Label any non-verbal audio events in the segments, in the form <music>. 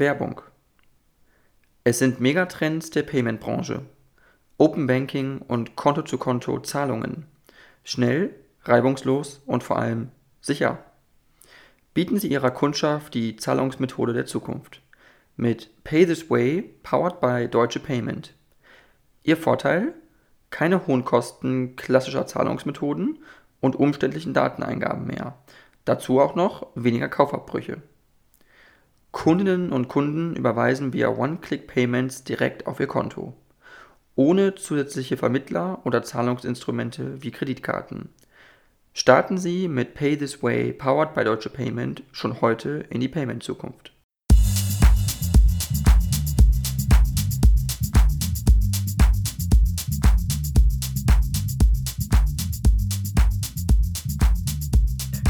Werbung. Es sind Megatrends der Payment-Branche. Open Banking und Konto-zu-Konto-Zahlungen. Schnell, reibungslos und vor allem sicher. Bieten Sie Ihrer Kundschaft die Zahlungsmethode der Zukunft. Mit Pay This Way, powered by Deutsche Payment. Ihr Vorteil? Keine hohen Kosten klassischer Zahlungsmethoden und umständlichen Dateneingaben mehr. Dazu auch noch weniger Kaufabbrüche. Kundinnen und Kunden überweisen via One-Click-Payments direkt auf ihr Konto. Ohne zusätzliche Vermittler oder Zahlungsinstrumente wie Kreditkarten. Starten Sie mit Pay This Way, powered by Deutsche Payment, schon heute in die Payment-Zukunft.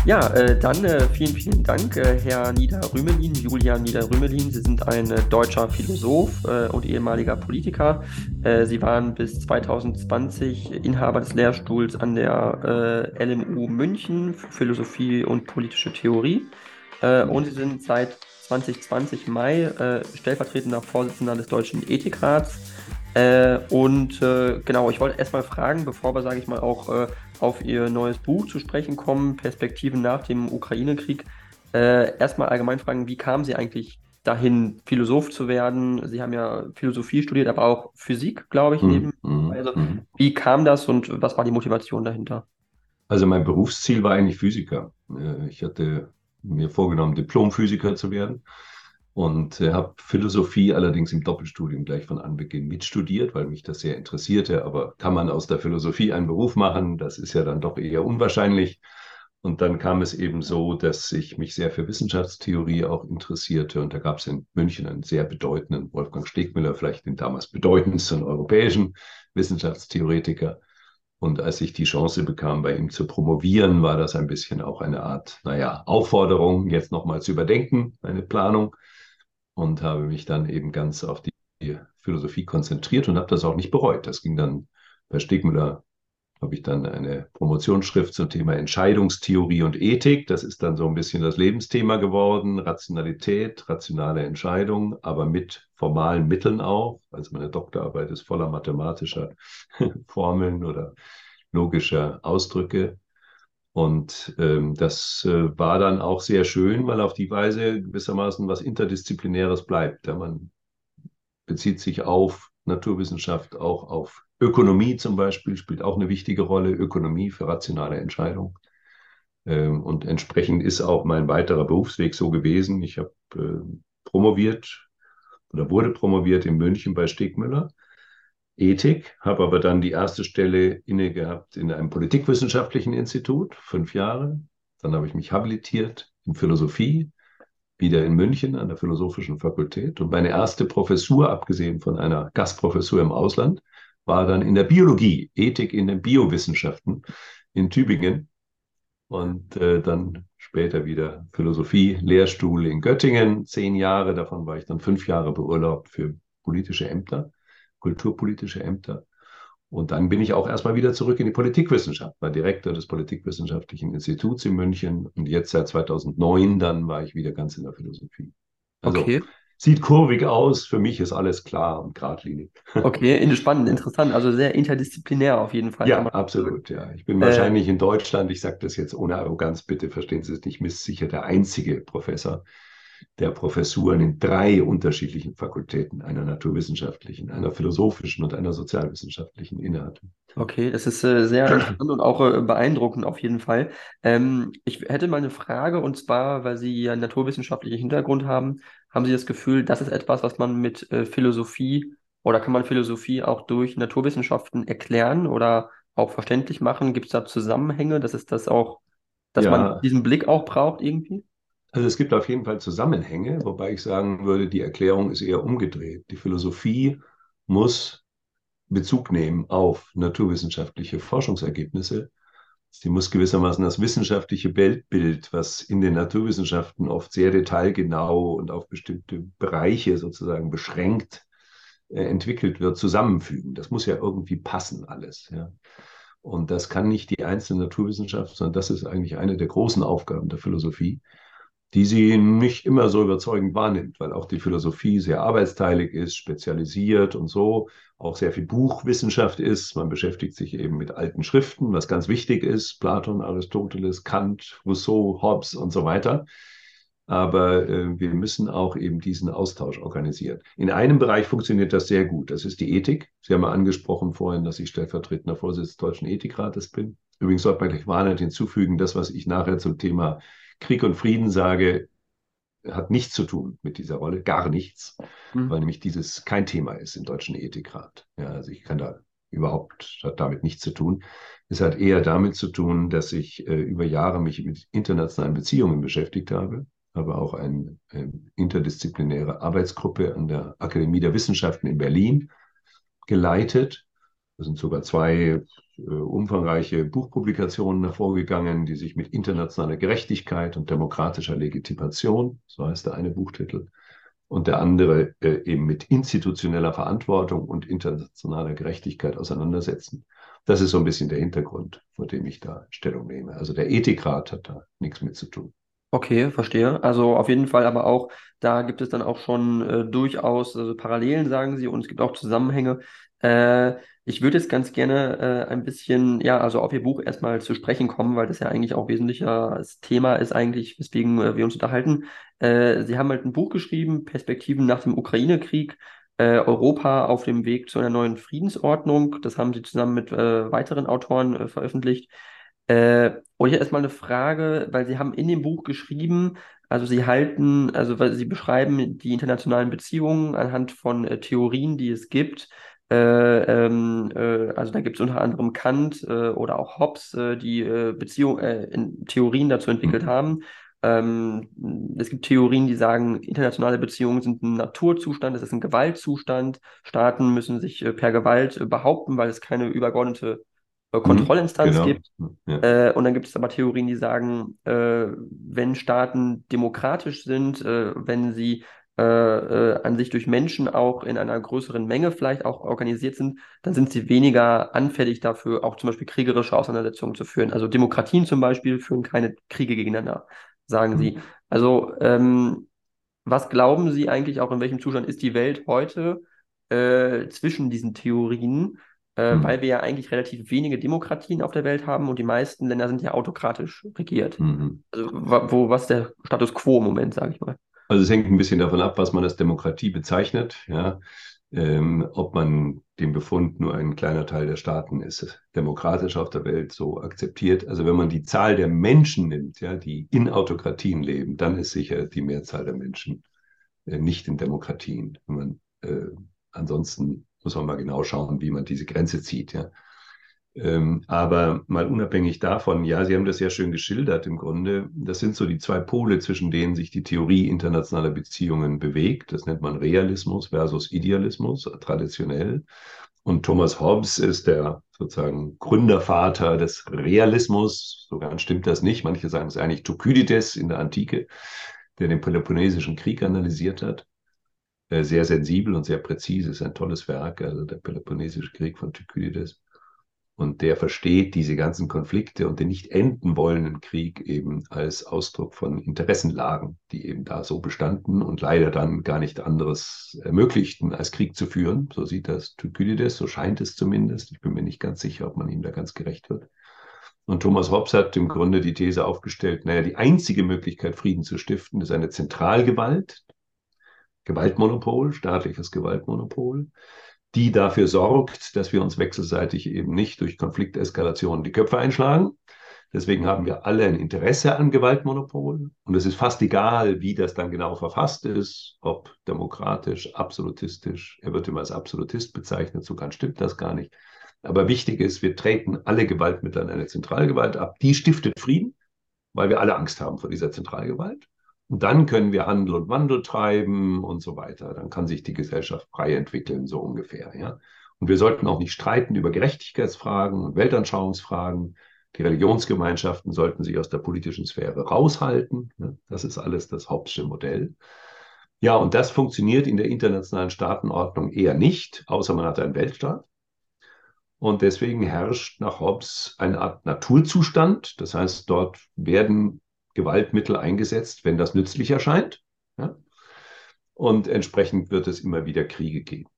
Ja, äh, dann äh, vielen, vielen Dank, äh, Herr Niederrümelin, Julian Niederrümelin. Sie sind ein äh, deutscher Philosoph äh, und ehemaliger Politiker. Äh, Sie waren bis 2020 Inhaber des Lehrstuhls an der LMU München für Philosophie und politische Theorie. und Sie sind seit 2020 Mai stellvertretender Vorsitzender des Deutschen Ethikrats. und genau, ich wollte erstmal fragen, bevor wir, sage ich mal, auch auf Ihr neues Buch zu sprechen kommen, Perspektiven nach dem Ukraine-Krieg. Äh, erstmal allgemein fragen, wie kamen Sie eigentlich dahin, Philosoph zu werden? Sie haben ja Philosophie studiert, aber auch Physik, glaube ich, neben. Mhm. Also, mhm. wie kam das und was war die Motivation dahinter? Also mein Berufsziel war eigentlich Physiker. Äh, ich hatte mir vorgenommen, Diplomphysiker zu werden und äh, habe Philosophie allerdings im Doppelstudium gleich von Anbeginn mitstudiert, weil mich das sehr interessierte. Aber kann man aus der Philosophie einen Beruf machen? Das ist ja dann doch eher unwahrscheinlich. Und dann kam es eben so, dass ich mich sehr für Wissenschaftstheorie auch interessierte. Und da gab es in München einen sehr bedeutenden, Wolfgang Stegmüller, vielleicht den damals bedeutendsten europäischen Wissenschaftstheoretiker. Und als ich die Chance bekam, bei ihm zu promovieren, war das ein bisschen auch eine Art, naja, Aufforderung, jetzt nochmal zu überdenken, meine Planung und habe mich dann eben ganz auf die Philosophie konzentriert und habe das auch nicht bereut. Das ging dann bei Stegmüller, habe ich dann eine Promotionsschrift zum Thema Entscheidungstheorie und Ethik. Das ist dann so ein bisschen das Lebensthema geworden, Rationalität, rationale Entscheidung, aber mit formalen Mitteln auch. Also meine Doktorarbeit ist voller mathematischer <laughs> Formeln oder logischer Ausdrücke. Und ähm, das äh, war dann auch sehr schön, weil auf die Weise gewissermaßen was Interdisziplinäres bleibt. Ja, man bezieht sich auf Naturwissenschaft, auch auf Ökonomie zum Beispiel, spielt auch eine wichtige Rolle, Ökonomie für rationale Entscheidungen. Ähm, und entsprechend ist auch mein weiterer Berufsweg so gewesen. Ich habe äh, promoviert oder wurde promoviert in München bei Stegmüller Ethik, habe aber dann die erste Stelle inne gehabt in einem politikwissenschaftlichen Institut, fünf Jahre. Dann habe ich mich habilitiert in Philosophie, wieder in München an der Philosophischen Fakultät. Und meine erste Professur, abgesehen von einer Gastprofessur im Ausland, war dann in der Biologie, Ethik in den Biowissenschaften in Tübingen. Und äh, dann später wieder Philosophie, Lehrstuhl in Göttingen, zehn Jahre. Davon war ich dann fünf Jahre beurlaubt für politische Ämter kulturpolitische Ämter. Und dann bin ich auch erstmal wieder zurück in die Politikwissenschaft, war Direktor des Politikwissenschaftlichen Instituts in München und jetzt seit 2009 dann war ich wieder ganz in der Philosophie. Also, okay. Sieht kurvig aus, für mich ist alles klar und geradlinig. <laughs> Okay, spannend, interessant, also sehr interdisziplinär auf jeden Fall. Ja, absolut, ja. Ich bin äh, wahrscheinlich in Deutschland, ich sage das jetzt ohne Arroganz, bitte verstehen Sie es nicht, sicher der einzige Professor, der Professuren in drei unterschiedlichen Fakultäten, einer naturwissenschaftlichen, einer philosophischen und einer sozialwissenschaftlichen innehatte. Okay, das ist äh, sehr <clears throat> interessant und auch äh, beeindruckend auf jeden Fall. Ähm, ich hätte mal eine Frage und zwar, weil Sie ja einen naturwissenschaftlichen Hintergrund haben, haben Sie das Gefühl, das ist etwas, was man mit äh, Philosophie oder kann man Philosophie auch durch Naturwissenschaften erklären oder auch verständlich machen? Gibt es da Zusammenhänge? Das ist das auch, dass ja. man diesen Blick auch braucht irgendwie? Also es gibt auf jeden Fall Zusammenhänge, wobei ich sagen würde, die Erklärung ist eher umgedreht. Die Philosophie muss Bezug nehmen auf naturwissenschaftliche Forschungsergebnisse. Sie muss gewissermaßen das wissenschaftliche Weltbild, was in den Naturwissenschaften oft sehr detailgenau und auf bestimmte Bereiche sozusagen beschränkt äh, entwickelt wird, zusammenfügen. Das muss ja irgendwie passen alles. Ja. Und das kann nicht die einzelne Naturwissenschaft, sondern das ist eigentlich eine der großen Aufgaben der Philosophie die sie nicht immer so überzeugend wahrnimmt, weil auch die Philosophie sehr arbeitsteilig ist, spezialisiert und so, auch sehr viel Buchwissenschaft ist. Man beschäftigt sich eben mit alten Schriften, was ganz wichtig ist, Platon, Aristoteles, Kant, Rousseau, Hobbes und so weiter. Aber äh, wir müssen auch eben diesen Austausch organisieren. In einem Bereich funktioniert das sehr gut. Das ist die Ethik. Sie haben ja angesprochen vorhin, dass ich stellvertretender Vorsitzender des Deutschen Ethikrates bin. Übrigens sollte man gleich warnend hinzufügen, das, was ich nachher zum Thema Krieg und Frieden sage, hat nichts zu tun mit dieser Rolle, gar nichts, mhm. weil nämlich dieses kein Thema ist im Deutschen Ethikrat. Ja, also ich kann da überhaupt, hat damit nichts zu tun. Es hat eher damit zu tun, dass ich äh, über Jahre mich mit internationalen Beziehungen beschäftigt habe, aber auch eine, eine interdisziplinäre Arbeitsgruppe an der Akademie der Wissenschaften in Berlin geleitet. Da sind sogar zwei äh, umfangreiche Buchpublikationen hervorgegangen, die sich mit internationaler Gerechtigkeit und demokratischer Legitimation, so heißt der eine Buchtitel, und der andere äh, eben mit institutioneller Verantwortung und internationaler Gerechtigkeit auseinandersetzen. Das ist so ein bisschen der Hintergrund, vor dem ich da Stellung nehme. Also der Ethikrat hat da nichts mit zu tun. Okay, verstehe. Also auf jeden Fall, aber auch da gibt es dann auch schon äh, durchaus also Parallelen, sagen Sie, und es gibt auch Zusammenhänge. Äh, ich würde jetzt ganz gerne äh, ein bisschen, ja, also auf Ihr Buch erstmal zu sprechen kommen, weil das ja eigentlich auch wesentliches Thema ist, eigentlich, weswegen äh, wir uns unterhalten. Äh, Sie haben halt ein Buch geschrieben, Perspektiven nach dem Ukraine-Krieg, äh, Europa auf dem Weg zu einer neuen Friedensordnung. Das haben Sie zusammen mit weiteren Autoren veröffentlicht. Äh, und hier erstmal eine Frage, weil Sie haben in dem Buch geschrieben, also Sie halten, also Sie beschreiben die internationalen Beziehungen anhand von äh, Theorien, die es gibt. Äh, ähm, äh, also da gibt es unter anderem Kant äh, oder auch Hobbes, äh, die Beziehung, Theorien dazu entwickelt mhm. haben. Ähm, es gibt Theorien, die sagen, internationale Beziehungen sind ein Naturzustand, es ist ein Gewaltzustand. Staaten müssen sich per Gewalt behaupten, weil es keine übergeordnete Kontrollinstanz genau. gibt. Ja. Äh, und dann gibt es aber Theorien, die sagen, äh, wenn Staaten demokratisch sind, äh, wenn sie äh, äh, an sich durch Menschen auch in einer größeren Menge vielleicht auch organisiert sind, dann sind sie weniger anfällig dafür, auch zum Beispiel kriegerische Auseinandersetzungen zu führen. Also Demokratien zum Beispiel führen keine Kriege gegeneinander, sagen mhm. sie. Also ähm, was glauben Sie eigentlich auch, in welchem Zustand ist die Welt heute äh, zwischen diesen Theorien? Äh, mhm. weil wir ja eigentlich relativ wenige Demokratien auf der Welt haben und die meisten Länder sind ja autokratisch regiert. Mhm. Also wo, was ist der Status quo im Moment, sage ich mal? Also es hängt ein bisschen davon ab, was man als Demokratie bezeichnet. Ja. Ähm, ob man den Befund, nur ein kleiner Teil der Staaten ist demokratisch auf der Welt so akzeptiert. Also wenn man die Zahl der Menschen nimmt, ja, die in Autokratien leben, dann ist sicher die Mehrzahl der Menschen äh, nicht in Demokratien. Wenn man äh, ansonsten muss man mal genau schauen, wie man diese Grenze zieht. Ja. Ähm, aber mal unabhängig davon, ja, Sie haben das ja schön geschildert im Grunde. Das sind so die zwei Pole, zwischen denen sich die Theorie internationaler Beziehungen bewegt. Das nennt man Realismus versus Idealismus, traditionell. Und Thomas Hobbes ist der sozusagen Gründervater des Realismus. So ganz stimmt das nicht. Manche sagen es eigentlich Thukydides in der Antike, der den Peloponnesischen Krieg analysiert hat. Äh, sehr sensibel und sehr präzise, ist ein tolles Werk, also der Peloponnesische Krieg von Thukydides. Und der versteht diese ganzen Konflikte und den nicht enden wollenden Krieg eben als Ausdruck von Interessenlagen, die eben da so bestanden und leider dann gar nicht anderes ermöglichten, als Krieg zu führen. So sieht das Thukydides, so scheint es zumindest. Ich bin mir nicht ganz sicher, ob man ihm da ganz gerecht wird. Und Thomas Hobbes hat im Grunde die These aufgestellt, naja, die einzige Möglichkeit, Frieden zu stiften, ist eine Zentralgewalt, Gewaltmonopol, staatliches Gewaltmonopol, die dafür sorgt, dass wir uns wechselseitig eben nicht durch Konflikteskalationen die Köpfe einschlagen. Deswegen haben wir alle ein Interesse an Gewaltmonopol. Und es ist fast egal, wie das dann genau verfasst ist, ob demokratisch, absolutistisch. Er wird immer als Absolutist bezeichnet, so ganz stimmt das gar nicht. Aber wichtig ist, wir treten alle Gewaltmittel an eine Zentralgewalt ab. Die stiftet Frieden, weil wir alle Angst haben vor dieser Zentralgewalt. Und dann können wir Handel und Wandel treiben und so weiter. Dann kann sich die Gesellschaft frei entwickeln, so ungefähr. Ja? Und wir sollten auch nicht streiten über Gerechtigkeitsfragen und Weltanschauungsfragen. Die Religionsgemeinschaften sollten sich aus der politischen Sphäre raushalten. Ja? Das ist alles das Hauptsche Modell. Ja, und das funktioniert in der internationalen Staatenordnung eher nicht, außer man hat einen Weltstaat. Und deswegen herrscht nach Hobbes eine Art Naturzustand. Das heißt, dort werden Gewaltmittel eingesetzt, wenn das nützlich erscheint. Ja? Und entsprechend wird es immer wieder Kriege geben.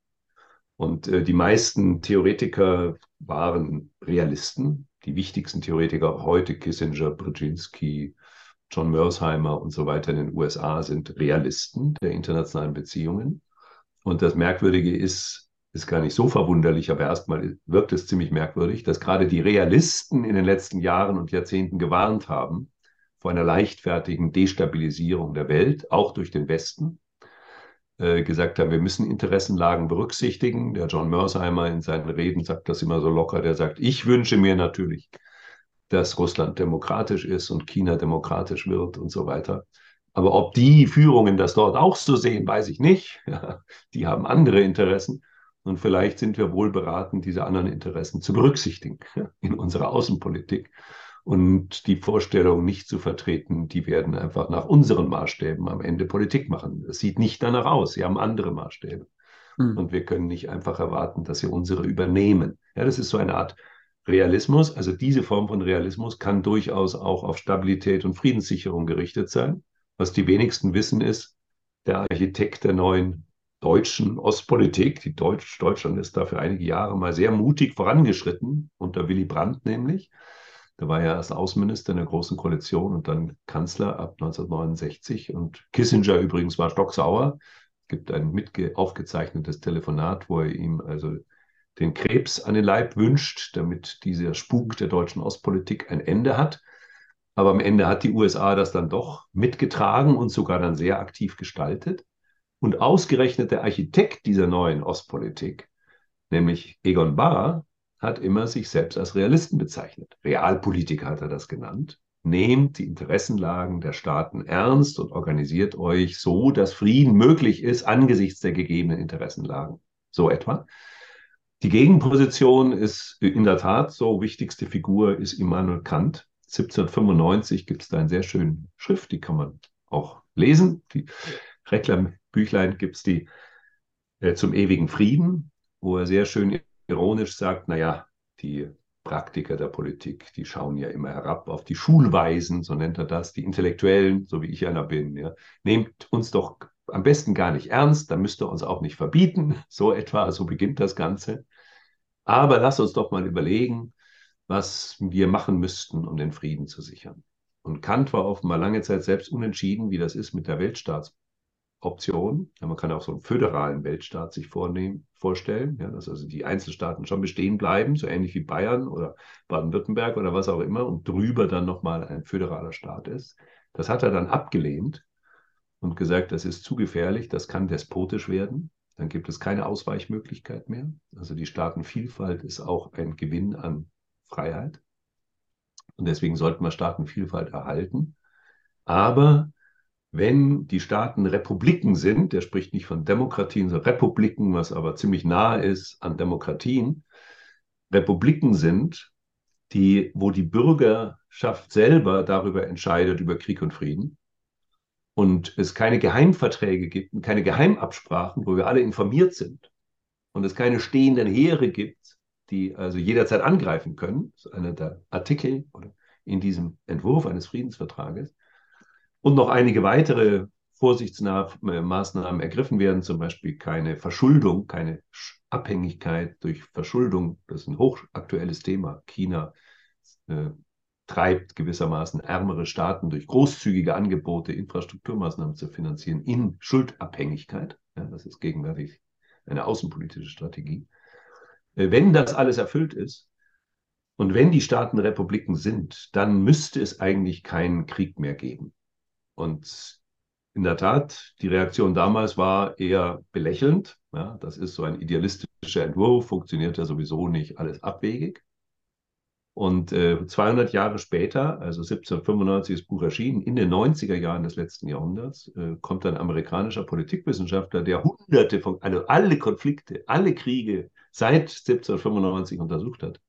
Und äh, die meisten Theoretiker waren Realisten. Die wichtigsten Theoretiker heute, Kissinger, Brzezinski, John Mersheimer und so weiter in den USA, sind Realisten der internationalen Beziehungen. Und das Merkwürdige ist, ist gar nicht so verwunderlich, aber erstmal wirkt es ziemlich merkwürdig, dass gerade die Realisten in den letzten Jahren und Jahrzehnten gewarnt haben vor einer leichtfertigen Destabilisierung der Welt, auch durch den Westen, äh, gesagt haben, wir müssen Interessenlagen berücksichtigen. Der John Mersheimer in seinen Reden sagt das immer so locker. Der sagt, ich wünsche mir natürlich, dass Russland demokratisch ist und China demokratisch wird und so weiter. Aber ob die Führungen das dort auch so sehen, weiß ich nicht. <laughs> die haben andere Interessen. Und vielleicht sind wir wohl beraten, diese anderen Interessen zu berücksichtigen <laughs> in unserer Außenpolitik und die Vorstellung nicht zu vertreten, die werden einfach nach unseren Maßstäben am Ende Politik machen. Es sieht nicht danach aus. Sie haben andere Maßstäbe. Mhm. Und wir können nicht einfach erwarten, dass sie unsere übernehmen. Ja, das ist so eine Art Realismus. Also diese Form von Realismus kann durchaus auch auf Stabilität und Friedenssicherung gerichtet sein. Was die wenigsten wissen ist, der Architekt der neuen deutschen Ostpolitik, die Deutsch, Deutschland ist da für einige Jahre mal sehr mutig vorangeschritten, unter Willy Brandt nämlich. Der war ja erst Außenminister in der Großen Koalition und dann Kanzler ab 1969. Und Kissinger übrigens war stocksauer. Es gibt ein mitge aufgezeichnetes Telefonat, wo er ihm also den Krebs an den Leib wünscht, damit dieser Spuk der deutschen Ostpolitik ein Ende hat. Aber am Ende hat die USA das dann doch mitgetragen und sogar dann sehr aktiv gestaltet. Und ausgerechnet der Architekt dieser neuen Ostpolitik, nämlich Egon Bahr, hat immer sich selbst als Realisten bezeichnet. Realpolitiker hat er das genannt. Nehmt die Interessenlagen der Staaten ernst und organisiert euch so, dass Frieden möglich ist angesichts der gegebenen Interessenlagen. So etwa. Die Gegenposition ist in der Tat so, wichtigste Figur ist Immanuel Kant. 1795 gibt es da eine sehr schöne Schrift, die kann man auch lesen. Die Reklambüchlein gibt es die äh, zum ewigen Frieden, wo er sehr schön ironisch sagt, naja, die Praktiker der Politik, die schauen ja immer herab auf die Schulweisen, so nennt er das, die Intellektuellen, so wie ich einer bin. Ja. Nehmt uns doch am besten gar nicht ernst, dann müsst ihr uns auch nicht verbieten, <laughs> so etwa, so beginnt das Ganze. Aber lass uns doch mal überlegen, was wir machen müssten, um den Frieden zu sichern. Und Kant war offenbar lange Zeit selbst unentschieden, wie das ist mit der Weltstaats Option. Ja, man kann auch so einen föderalen Weltstaat sich vornehmen, vorstellen, ja, dass also die Einzelstaaten schon bestehen bleiben, so ähnlich wie Bayern oder Baden-Württemberg oder was auch immer, und drüber dann nochmal ein föderaler Staat ist. Das hat er dann abgelehnt und gesagt, das ist zu gefährlich, das kann despotisch werden. Dann gibt es keine Ausweichmöglichkeit mehr. Also die Staatenvielfalt ist auch ein Gewinn an Freiheit. Und deswegen sollten wir Staatenvielfalt erhalten. Aber wenn die Staaten Republiken sind, der spricht nicht von Demokratien, sondern Republiken, was aber ziemlich nahe ist an Demokratien, Republiken sind, die, wo die Bürgerschaft selber darüber entscheidet, über Krieg und Frieden, und es keine Geheimverträge gibt und keine Geheimabsprachen, wo wir alle informiert sind, und es keine stehenden Heere gibt, die also jederzeit angreifen können, das ist einer der Artikel in diesem Entwurf eines Friedensvertrages, und noch einige weitere Vorsichtsmaßnahmen ergriffen werden, zum Beispiel keine Verschuldung, keine Abhängigkeit durch Verschuldung. Das ist ein hochaktuelles Thema. China äh, treibt gewissermaßen ärmere Staaten durch großzügige Angebote, Infrastrukturmaßnahmen zu finanzieren, in Schuldabhängigkeit. Ja, das ist gegenwärtig eine außenpolitische Strategie. Äh, wenn das alles erfüllt ist, und wenn die Staaten Republiken sind, dann müsste es eigentlich keinen Krieg mehr geben. Und in der Tat, die Reaktion damals war eher belächelnd. Ja, das ist so ein idealistischer Entwurf, funktioniert ja sowieso nicht, alles abwegig. Und äh, 200 Jahre später, also 1795 ist das Buch erschienen, in den 90er Jahren des letzten Jahrhunderts, äh, kommt ein amerikanischer Politikwissenschaftler, der hunderte von, also alle Konflikte, alle Kriege seit 1795 untersucht hat,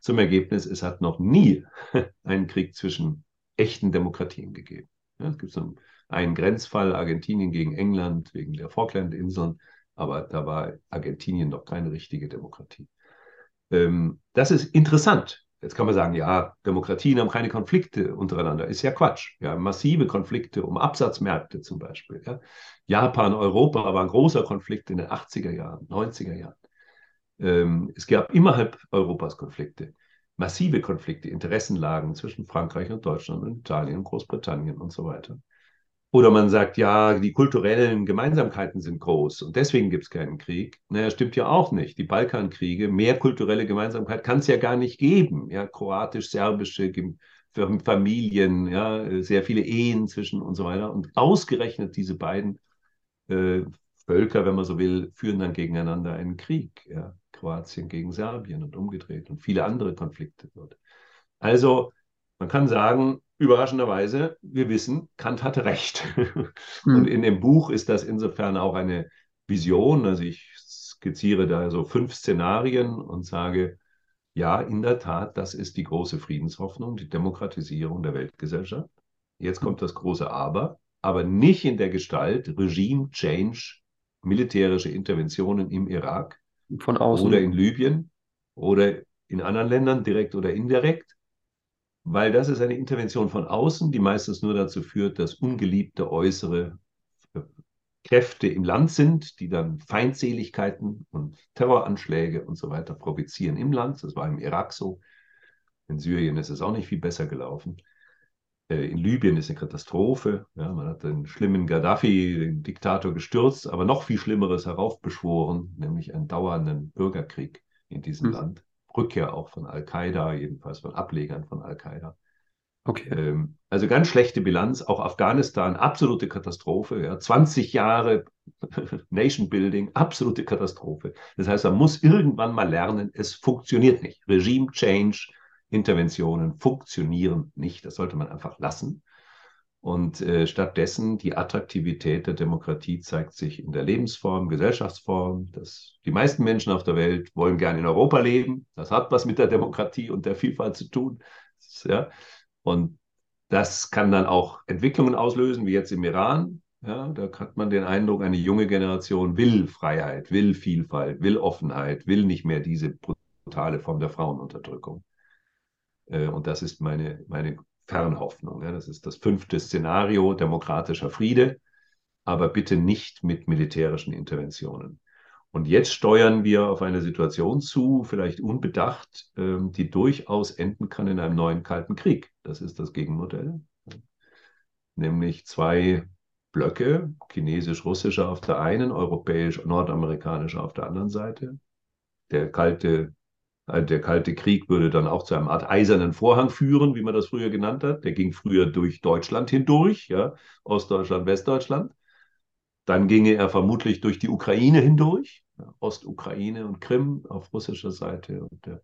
zum Ergebnis, es hat noch nie <laughs> einen Krieg zwischen echten Demokratien gegeben. Ja, es gibt so einen Grenzfall Argentinien gegen England wegen der Falklandinseln, aber da war Argentinien noch keine richtige Demokratie. Ähm, das ist interessant, Jetzt kann man sagen, ja, Demokratien haben keine Konflikte untereinander. Ist ja Quatsch. Ja, massive Konflikte um Absatzmärkte zum Beispiel. Ja. Japan, Europa war ein großer Konflikt in den 80er Jahren, 90er Jahren. Ähm, es gab innerhalb Europas Konflikte, massive Konflikte, Interessenlagen zwischen Frankreich und Deutschland und Italien und Großbritannien und so weiter. Oder man sagt, ja, die kulturellen Gemeinsamkeiten sind groß und deswegen gibt es keinen Krieg. Naja, stimmt ja auch nicht. Die Balkankriege, mehr kulturelle Gemeinsamkeit kann es ja gar nicht geben. Ja, kroatisch-serbische Familien, ja, sehr viele Ehen zwischen und so weiter. Und ausgerechnet diese beiden äh, Völker, wenn man so will, führen dann gegeneinander einen Krieg. Ja, Kroatien gegen Serbien und umgedreht und viele andere Konflikte dort. Also, man kann sagen, überraschenderweise, wir wissen, Kant hatte recht. <laughs> Hm. Und in dem Buch ist das insofern auch eine Vision. Also ich skizziere da so fünf Szenarien und sage, ja, in der Tat, das ist die große Friedenshoffnung, die Demokratisierung der Weltgesellschaft. Jetzt kommt das große Aber, aber nicht in der Gestalt Regime Change, militärische Interventionen im Irak Von außen. oder in Libyen oder in anderen Ländern, direkt oder indirekt, weil das ist eine Intervention von außen, die meistens nur dazu führt, dass ungeliebte äußere Kräfte im Land sind, die dann Feindseligkeiten und Terroranschläge und so weiter provozieren im Land. Das war im Irak so. In Syrien ist es auch nicht viel besser gelaufen. Äh, in Libyen ist eine Katastrophe. Ja, man hat den schlimmen Gaddafi, den Diktator, gestürzt, aber noch viel Schlimmeres heraufbeschworen, nämlich einen dauernden Bürgerkrieg in diesem mhm. Land. Rückkehr auch von Al-Qaida, jedenfalls von Ablegern von Al-Qaida. Okay. Ähm, also ganz schlechte Bilanz, auch Afghanistan, absolute Katastrophe. Ja. 20 Jahre <laughs> Nation Building, absolute Katastrophe. Das heißt, man muss irgendwann mal lernen, es funktioniert nicht. Regime Change, Interventionen funktionieren nicht. Das sollte man einfach lassen. Und äh, stattdessen die Attraktivität der Demokratie zeigt sich in der Lebensform, Gesellschaftsform. Dass die meisten Menschen auf der Welt wollen gerne in Europa leben. Das hat was mit der Demokratie und der Vielfalt zu tun. Ja. Und das kann dann auch Entwicklungen auslösen, wie jetzt im Iran. Ja, da hat man den Eindruck, eine junge Generation will Freiheit, will Vielfalt, will Offenheit, will nicht mehr diese brutale Form der Frauenunterdrückung. Äh, und das ist meine, meine Fernhoffnung. Das ist das fünfte Szenario, demokratischer Friede, aber bitte nicht mit militärischen Interventionen. Und jetzt steuern wir auf eine Situation zu, vielleicht unbedacht, ähm, die durchaus enden kann in einem neuen Kalten Krieg. Das ist das Gegenmodell. Nämlich zwei Blöcke, chinesisch-russischer auf der einen, europäisch-nordamerikanischer auf der anderen Seite. Der kalte der Kalte Krieg würde dann auch zu einer Art eisernen Vorhang führen, wie man das früher genannt hat. Der ging früher durch Deutschland hindurch, ja, Ostdeutschland, Westdeutschland. Dann ginge er vermutlich durch die Ukraine hindurch, ja, Ostukraine und Krim auf russischer Seite und der,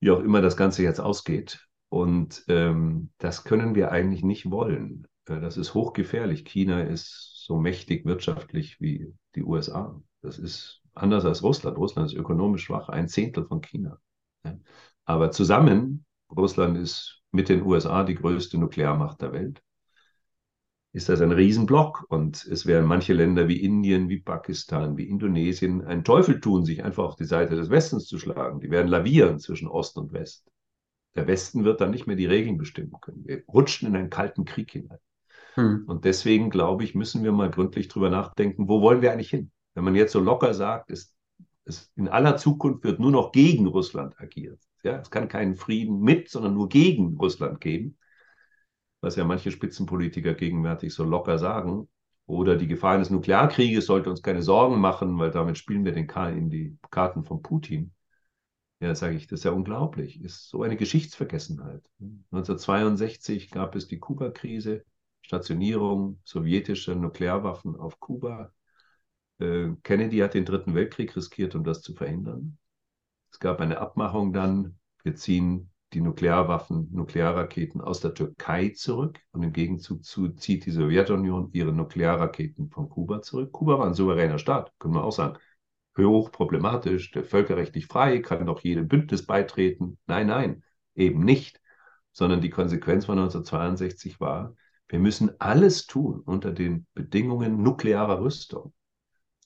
wie auch immer das Ganze jetzt ausgeht. Und ähm, das können wir eigentlich nicht wollen. Äh, das ist hochgefährlich. China ist so mächtig wirtschaftlich wie die USA. Das ist anders als Russland. Russland ist ökonomisch schwach, ein Zehntel von China. Aber zusammen, Russland ist mit den USA die größte Nuklearmacht der Welt, ist das ein Riesenblock. Und es werden manche Länder wie Indien, wie Pakistan, wie Indonesien einen Teufel tun, sich einfach auf die Seite des Westens zu schlagen. Die werden lavieren zwischen Ost und West. Der Westen wird dann nicht mehr die Regeln bestimmen können. Wir rutschen in einen kalten Krieg hinein. Hm. Und deswegen, glaube ich, müssen wir mal gründlich drüber nachdenken, wo wollen wir eigentlich hin? Wenn man jetzt so locker sagt, es, es in aller Zukunft wird nur noch gegen Russland agiert. Ja, es kann keinen Frieden mit, sondern nur gegen Russland geben, was ja manche Spitzenpolitiker gegenwärtig so locker sagen. Oder die Gefahr eines Nuklearkrieges sollte uns keine Sorgen machen, weil damit spielen wir den Karl in die Karten von Putin. Ja, sage ich, das ist ja unglaublich. Ist so eine Geschichtsvergessenheit. 1962 gab es die Kuba-Krise, Stationierung sowjetischer Nuklearwaffen auf Kuba. Äh, Kennedy hat den Dritten Weltkrieg riskiert, um das zu verhindern. Es gab eine Abmachung dann, wir ziehen die Nuklearwaffen, Nuklearraketen aus der Türkei zurück und im Gegenzug zu, zieht die Sowjetunion ihre Nuklearraketen von Kuba zurück. Kuba war ein souveräner Staat, können wir auch sagen. Hoch problematisch, der völkerrechtlich frei, kann doch jedem Bündnis beitreten. Nein, nein, eben nicht. Sondern die Konsequenz von 1962 war, wir müssen alles tun unter den Bedingungen nuklearer Rüstung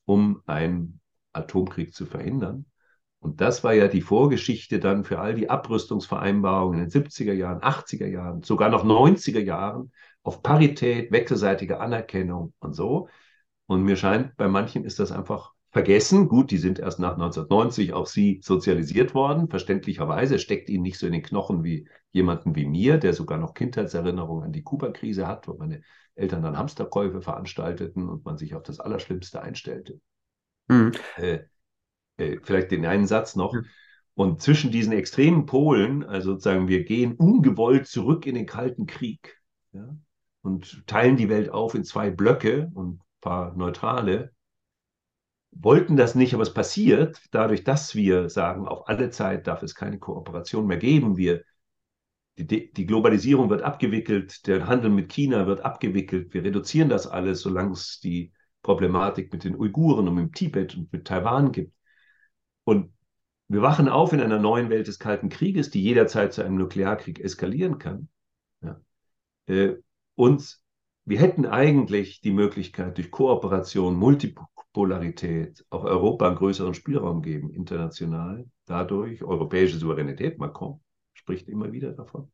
um einen Atomkrieg zu verhindern. Und das war ja die Vorgeschichte dann für all die Abrüstungsvereinbarungen in den 70er Jahren, 80er Jahren, sogar noch 90er Jahren auf Parität, wechselseitige Anerkennung und so. Und mir scheint, bei manchen ist das einfach vergessen. Gut, die sind erst nach 1990 auch sie sozialisiert worden. Verständlicherweise steckt ihnen nicht so in den Knochen wie jemanden wie mir, der sogar noch Kindheitserinnerungen an die Kuba-Krise hat, wo meine Eltern dann Hamsterkäufe veranstalteten und man sich auf das Allerschlimmste einstellte. Mhm. Äh, äh, vielleicht den einen Satz noch. Mhm. Und zwischen diesen extremen Polen, also sozusagen, wir gehen ungewollt zurück in den Kalten Krieg ja, und teilen die Welt auf in zwei Blöcke und ein paar neutrale, wollten das nicht, aber es passiert dadurch, dass wir sagen, auf alle Zeit darf es keine Kooperation mehr geben. Wir, die, die Globalisierung wird abgewickelt, der Handel mit China wird abgewickelt. Wir reduzieren das alles, solange es die Problematik mit den Uiguren und mit Tibet und mit Taiwan gibt. Und wir wachen auf in einer neuen Welt des Kalten Krieges, die jederzeit zu einem Nuklearkrieg eskalieren kann. Ja. Äh, und wir hätten eigentlich die Möglichkeit, durch Kooperation, Multipolarität auch Europa einen größeren Spielraum geben, international, dadurch europäische Souveränität, Macron spricht immer wieder davon,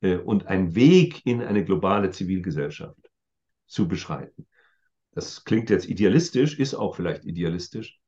äh, und einen Weg in eine globale Zivilgesellschaft zu beschreiten. Das klingt jetzt idealistisch, ist auch vielleicht idealistisch,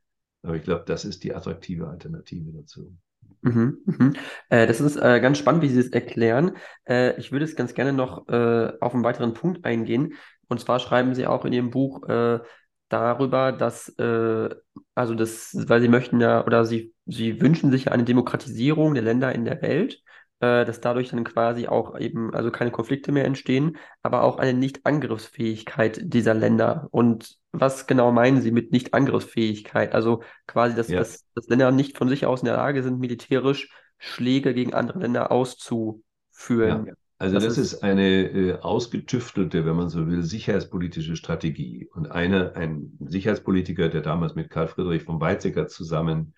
aber ich glaube, das ist die attraktive Alternative dazu. Mhm, mhm. Äh, das ist äh, ganz spannend, wie Sie es erklären. Äh, ich würde es ganz gerne noch äh, auf einen weiteren Punkt eingehen. Und zwar schreiben Sie auch in Ihrem Buch äh, darüber, dass, äh, also das, weil Sie möchten ja, oder Sie, Sie wünschen sich eine Demokratisierung der Länder in der Welt äh, dass dadurch dann quasi auch eben, also keine Konflikte mehr entstehen, aber auch eine Nicht-Angriffsfähigkeit dieser Länder. Und was genau meinen Sie mit Nicht-Angriffsfähigkeit? Also quasi, dass, ja. dass, dass Länder nicht von sich aus in der Lage sind, militärisch Schläge gegen andere Länder auszuführen. Ja. Also das, das ist, ist eine äh, ausgetüftelte, wenn man so will, sicherheitspolitische Strategie. Und eine, ein Sicherheitspolitiker, der damals mit Karl Friedrich von Weizsäcker zusammen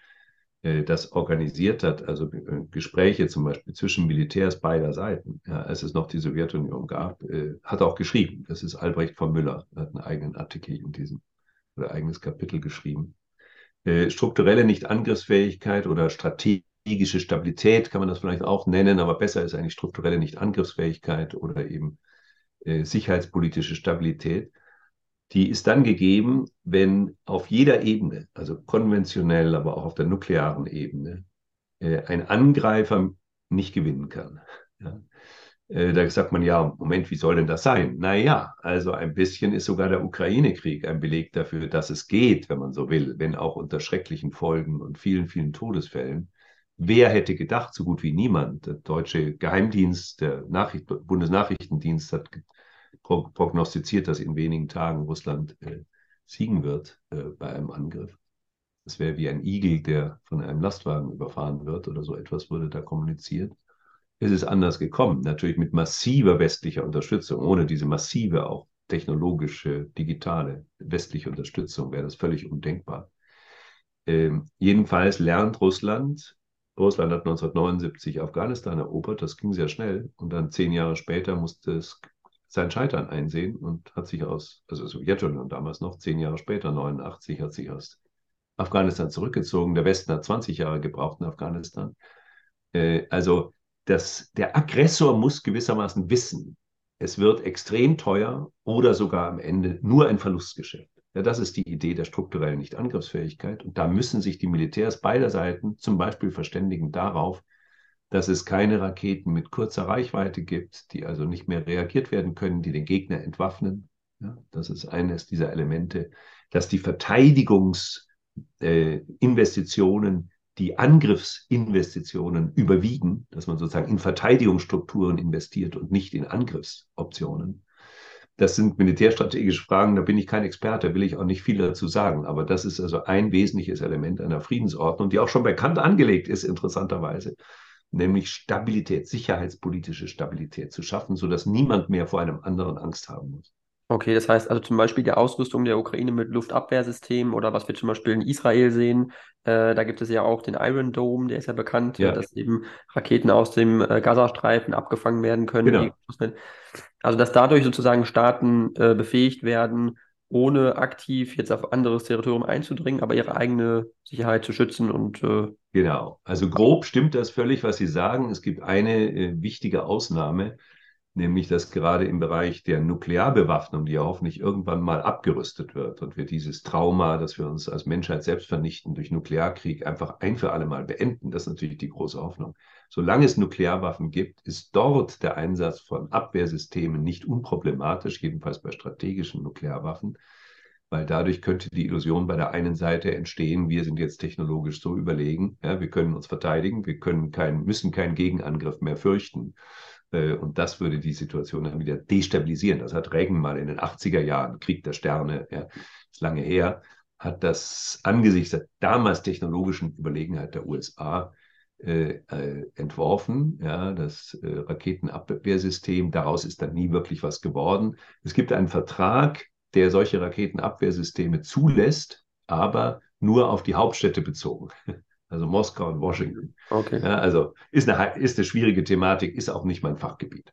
das organisiert hat, also äh, Gespräche zum Beispiel zwischen Militärs beider Seiten, ja, als es noch die Sowjetunion gab, äh, hat auch geschrieben. Das ist Albrecht von Müller, hat einen eigenen Artikel in diesem oder eigenes Kapitel geschrieben. Äh, strukturelle Nichtangriffsfähigkeit oder strategische Stabilität kann man das vielleicht auch nennen, aber besser ist eigentlich strukturelle Nichtangriffsfähigkeit oder eben äh, sicherheitspolitische Stabilität die ist dann gegeben, wenn auf jeder Ebene, also konventionell, aber auch auf der nuklearen Ebene, äh, ein Angreifer nicht gewinnen kann. Ja. Äh, da sagt man ja, Moment, wie soll denn das sein? Naja, also ein bisschen ist sogar der Ukraine-Krieg ein Beleg dafür, dass es geht, wenn man so will, wenn auch unter schrecklichen Folgen und vielen, vielen Todesfällen. Wer hätte gedacht, so gut wie niemand, der deutsche Geheimdienst, der Nachricht, Bundesnachrichtendienst hat prognostiziert, dass in wenigen Tagen Russland äh, siegen wird äh, bei einem Angriff. Das wäre wie ein Igel, der von einem Lastwagen überfahren wird oder so etwas wurde da kommuniziert. Es ist anders gekommen, natürlich mit massiver westlicher Unterstützung. Ohne diese massive, auch technologische, digitale westliche Unterstützung wäre das völlig undenkbar. Ähm, jedenfalls lernt Russland, Russland hat 1979 Afghanistan erobert, das ging sehr schnell und dann zehn Jahre später musste es sein Scheitern einsehen und hat sich aus, also Sowjetunion damals noch, zehn Jahre später, 89, hat sich aus Afghanistan zurückgezogen. Der Westen hat 20 Jahre gebraucht in Afghanistan. Äh, also das, der Aggressor muss gewissermaßen wissen, es wird extrem teuer oder sogar am Ende nur ein Verlustgeschäft. Ja, das ist die Idee der strukturellen Nichtangriffsfähigkeit. Und da müssen sich die Militärs beider Seiten zum Beispiel verständigen darauf, dass es keine Raketen mit kurzer Reichweite gibt, die also nicht mehr reagiert werden können, die den Gegner entwaffnen. Ja, das ist eines dieser Elemente, dass die Verteidigungsinvestitionen äh, die Angriffsinvestitionen überwiegen, dass man sozusagen in Verteidigungsstrukturen investiert und nicht in Angriffsoptionen. Das sind militärstrategische Fragen, da bin ich kein Experte, will ich auch nicht viel dazu sagen. Aber das ist also ein wesentliches Element einer Friedensordnung, die auch schon bekannt angelegt ist, interessanterweise nämlich Stabilität, sicherheitspolitische Stabilität zu schaffen, sodass niemand mehr vor einem anderen Angst haben muss. Okay, das heißt also zum Beispiel die Ausrüstung der Ukraine mit Luftabwehrsystemen oder was wir zum Beispiel in Israel sehen, äh, da gibt es ja auch den Iron Dome, der ist ja bekannt, ja. dass eben Raketen aus dem äh, Gazastreifen abgefangen werden können. Genau. Also dass dadurch sozusagen Staaten äh, befähigt werden, ohne aktiv jetzt auf anderes Territorium einzudringen, aber ihre eigene Sicherheit zu schützen und äh genau. Also grob stimmt das völlig, was Sie sagen. Es gibt eine äh, wichtige Ausnahme, nämlich dass gerade im Bereich der Nuklearbewaffnung, die ja hoffentlich irgendwann mal abgerüstet wird und wir dieses Trauma, dass wir uns als Menschheit selbst vernichten durch Nuklearkrieg, einfach ein für alle Mal beenden. Das ist natürlich die große Hoffnung. Solange es Nuklearwaffen gibt, ist dort der Einsatz von Abwehrsystemen nicht unproblematisch, jedenfalls bei strategischen Nuklearwaffen, weil dadurch könnte die Illusion bei der einen Seite entstehen, wir sind jetzt technologisch so überlegen, ja, wir können uns verteidigen, wir können kein, müssen keinen Gegenangriff mehr fürchten. Äh, und das würde die Situation dann wieder destabilisieren. Das hat Reagan mal in den 80er Jahren, Krieg der Sterne, ja, ist lange her, hat das angesichts der damals technologischen Überlegenheit der USA äh, äh, entworfen, ja, das äh, Raketenabwehrsystem. Daraus ist dann nie wirklich was geworden. Es gibt einen Vertrag, der solche Raketenabwehrsysteme zulässt, aber nur auf die Hauptstädte bezogen. Also Moskau und Washington. Okay. Ja, also ist eine, ist eine schwierige Thematik, ist auch nicht mein Fachgebiet.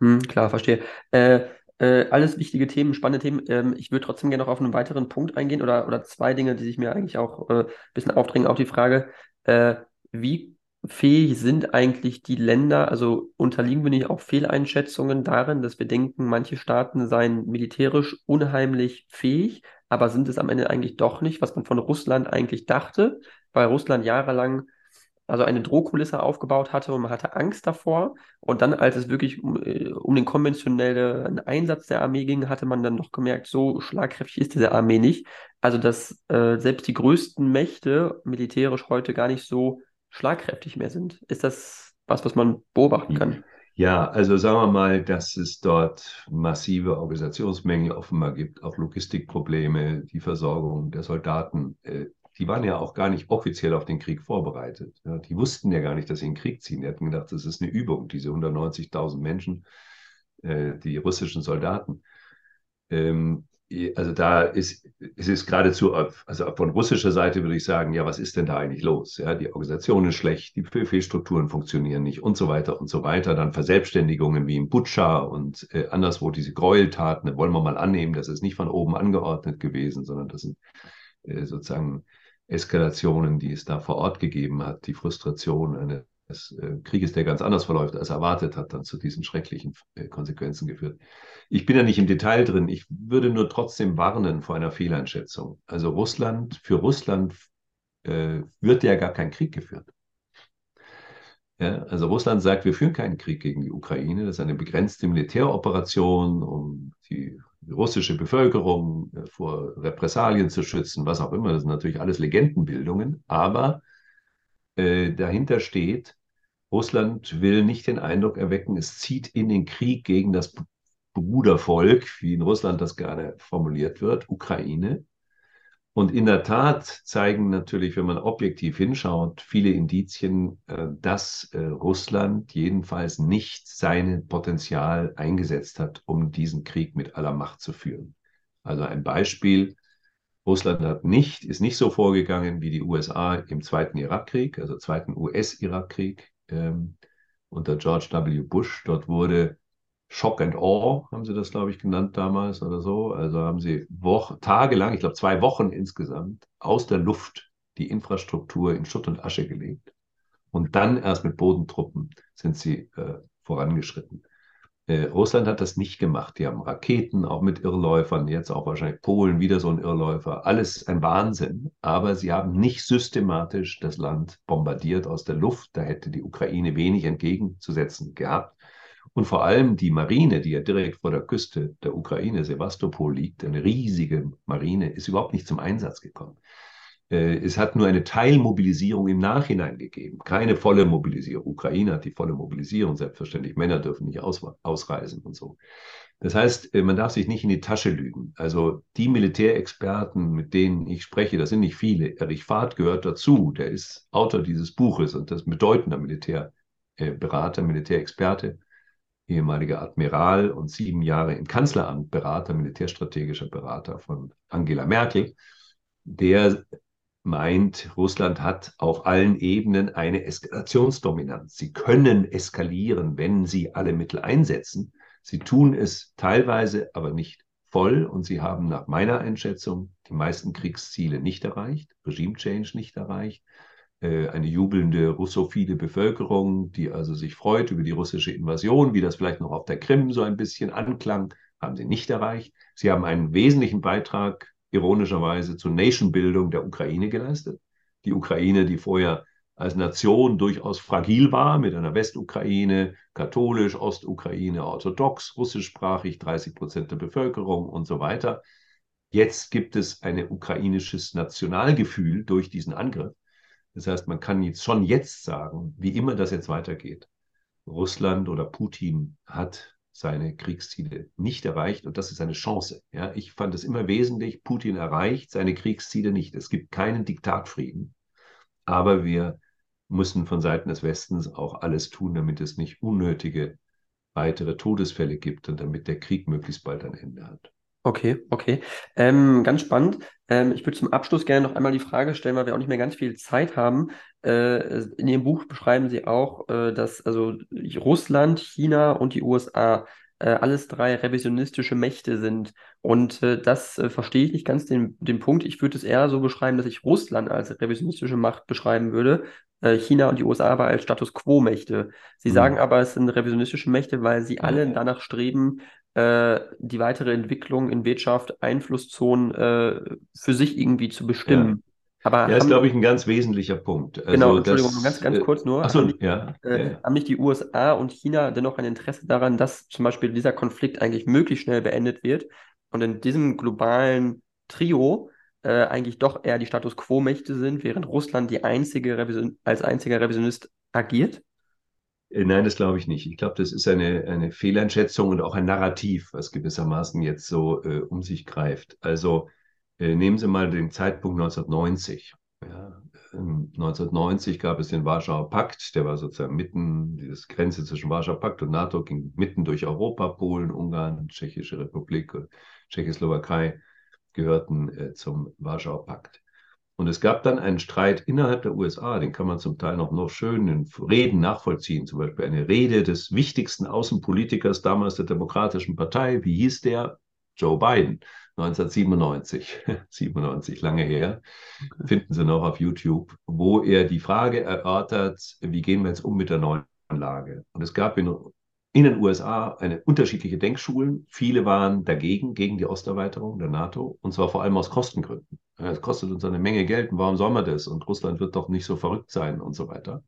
Hm, klar, verstehe. Äh, äh, alles wichtige Themen, spannende Themen. Ähm, ich würde trotzdem gerne noch auf einen weiteren Punkt eingehen oder, oder zwei Dinge, die sich mir eigentlich auch äh, ein bisschen aufdrängen. Auch die Frage, äh, wie fähig sind eigentlich die Länder, also unterliegen wir nicht auch Fehleinschätzungen darin, dass wir denken, manche Staaten seien militärisch unheimlich fähig, aber sind es am Ende eigentlich doch nicht, was man von Russland eigentlich dachte, weil Russland jahrelang also eine Drohkulisse aufgebaut hatte und man hatte Angst davor. Und dann, als es wirklich um, äh, um den konventionellen Einsatz der Armee ging, hatte man dann noch gemerkt, so schlagkräftig ist diese Armee nicht. Also, dass äh, selbst die größten Mächte militärisch heute gar nicht so schlagkräftig mehr sind. Ist das was, was man beobachten kann? Ja, also sagen wir mal, dass es dort massive Organisationsmängel offenbar gibt, auch Logistikprobleme, die Versorgung der Soldaten. Äh, die waren ja auch gar nicht offiziell auf den Krieg vorbereitet. die wussten ja gar nicht, dass sie in den Krieg ziehen. Die hatten gedacht, das ist eine Übung, diese 190.000 Menschen, äh, die russischen Soldaten. Ähm, also da ist, es ist geradezu, also von russischer Seite würde ich sagen, ja, was ist denn da eigentlich los? Ja, die Organisation ist schlecht, die Befehlstrukturen funktionieren nicht und so weiter und so weiter. Dann Verselbstständigungen wie in Butscha und äh, anderswo diese Gräueltaten, da wollen wir mal annehmen, das ist nicht von oben angeordnet gewesen, sondern das sind äh, sozusagen Eskalationen, die es da vor Ort gegeben hat, die Frustration eines äh, Krieges, der ganz anders verläuft als erwartet, hat dann zu diesen schrecklichen äh, Konsequenzen geführt. Ich bin da nicht im Detail drin. Ich würde nur trotzdem warnen vor einer Fehleinschätzung. Also Russland, für Russland äh, wird ja gar kein Krieg geführt. Ja, also Russland sagt, wir führen keinen Krieg gegen die Ukraine. Das ist eine begrenzte Militäroperation, um die russische Bevölkerung äh, vor Repressalien zu schützen, was auch immer. Das sind natürlich alles Legendenbildungen. Aber äh, dahinter steht, Russland will nicht den Eindruck erwecken, es zieht in den Krieg gegen das Brudervolk, wie in Russland das gerne formuliert wird, Ukraine. Und in der Tat zeigen natürlich, wenn man objektiv hinschaut, viele Indizien, äh, dass äh, Russland jedenfalls nicht sein Potenzial eingesetzt hat, um diesen Krieg mit aller Macht zu führen. Also ein Beispiel, Russland hat nicht, ist nicht so vorgegangen wie die USA im zweiten Irakkrieg, also zweiten US-Irakkrieg ähm, unter George W. Bush. Dort wurde Shock and Awe, haben sie das, glaube ich, genannt damals oder so. Also haben sie tagelang, ich glaube zwei Wochen insgesamt, aus der Luft die Infrastruktur in Schutt und Asche gelegt. Und dann erst mit Bodentruppen sind sie äh, vorangeschritten. Äh, Russland hat das nicht gemacht. Die haben Raketen, auch mit Irrläufern, jetzt auch wahrscheinlich Polen, wieder so ein Irrläufer. Alles ein Wahnsinn. Aber sie haben nicht systematisch das Land bombardiert aus der Luft. Da hätte die Ukraine wenig entgegenzusetzen gehabt. Und vor allem die Marine, die ja direkt vor der Küste der Ukraine, Sevastopol liegt, eine riesige Marine, ist überhaupt nicht zum Einsatz gekommen. Äh, es hat nur eine Teilmobilisierung im Nachhinein gegeben, keine volle Mobilisierung. Ukraine hat die volle Mobilisierung, selbstverständlich. Männer dürfen nicht aus, ausreisen und so. Das heißt, äh, man darf sich nicht in die Tasche lügen. Also die Militärexperten, mit denen ich spreche, das sind nicht viele. Erich Fahrt gehört dazu. Der ist Autor dieses Buches und das bedeutender Militärberater, Militärexperte ehemaliger Admiral und sieben Jahre im Kanzleramt Berater, militärstrategischer Berater von Angela Merkel, der meint, Russland hat auf allen Ebenen eine Eskalationsdominanz. Sie können eskalieren, wenn sie alle Mittel einsetzen. Sie tun es teilweise, aber nicht voll und sie haben nach meiner Einschätzung die meisten Kriegsziele nicht erreicht, Regime Change nicht erreicht, eine jubelnde russophile Bevölkerung, die also sich freut über die russische Invasion, wie das vielleicht noch auf der Krim so ein bisschen anklang, haben sie nicht erreicht. Sie haben einen wesentlichen Beitrag, ironischerweise, zur Nation-Bildung der Ukraine geleistet. Die Ukraine, die vorher als Nation durchaus fragil war, mit einer Westukraine, katholisch, Ostukraine, orthodox, russischsprachig, 30 Prozent der Bevölkerung und so weiter. Jetzt gibt es ein ukrainisches Nationalgefühl durch diesen Angriff. Das heißt, man kann jetzt schon jetzt sagen, wie immer das jetzt weitergeht. Russland oder Putin hat seine Kriegsziele nicht erreicht und das ist eine Chance. Ja, ich fand es immer wesentlich, Putin erreicht seine Kriegsziele nicht. Es gibt keinen Diktatfrieden, aber wir müssen von Seiten des Westens auch alles tun, damit es nicht unnötige weitere Todesfälle gibt und damit der Krieg möglichst bald ein Ende hat. Okay, okay. Ähm, ganz spannend. Ähm, ich würde zum Abschluss gerne noch einmal die Frage stellen, weil wir auch nicht mehr ganz viel Zeit haben. Äh, in Ihrem Buch beschreiben Sie auch, äh, dass also Russland, China und die USA äh, alles drei revisionistische Mächte sind. Und äh, das äh, verstehe ich nicht ganz den, den Punkt. Ich würde es eher so beschreiben, dass ich Russland als revisionistische Macht beschreiben würde, äh, China und die USA aber als Status quo-Mächte. Sie mhm. sagen aber, es sind revisionistische Mächte, weil sie alle danach streben, äh, die weitere Entwicklung in Wirtschaft, Einflusszonen äh, für sich irgendwie zu bestimmen. Ja. Aber ja, ist, glaube ich, ein ganz wesentlicher Punkt. Also genau, Entschuldigung, das, ganz, ganz äh, kurz nur. Achso, haben, ja, äh, ja. haben nicht die USA und China dennoch ein Interesse daran, dass zum Beispiel dieser Konflikt eigentlich möglichst schnell beendet wird und in diesem globalen Trio äh, eigentlich doch eher die Status Quo-Mächte sind, während Russland die einzige Revision als einziger Revisionist agiert? Äh, nein, das glaube ich nicht. Ich glaube, das ist eine, eine Fehleinschätzung und auch ein Narrativ, was gewissermaßen jetzt so äh, um sich greift. Also äh, nehmen Sie mal den Zeitpunkt 1990. Ja, 1990 ähm, gab es den Warschauer Pakt, der war sozusagen mitten, die Grenze zwischen Warschauer Pakt und NATO ging mitten durch Europa, Polen, Ungarn, Tschechische Republik, Tschechoslowakei gehörten äh, zum Warschauer Pakt. Und es gab dann einen Streit innerhalb der USA, den kann man zum Teil noch, noch schön in Reden nachvollziehen. Zum Beispiel eine Rede des wichtigsten Außenpolitikers damals der Demokratischen Partei. Wie hieß der? Joe Biden, 1997. 97, <laughs> lange her. Finden Sie noch auf YouTube, wo er die Frage erörtert, wie gehen wir jetzt um mit der neuen Lage? Und es gab in in den USA eine unterschiedliche Denkschulen. Viele waren dagegen, gegen die Osterweiterung der NATO, und zwar vor allem aus Kostengründen. Es kostet uns eine Menge Geld und warum soll man das? Und Russland wird doch nicht so verrückt sein und so weiter.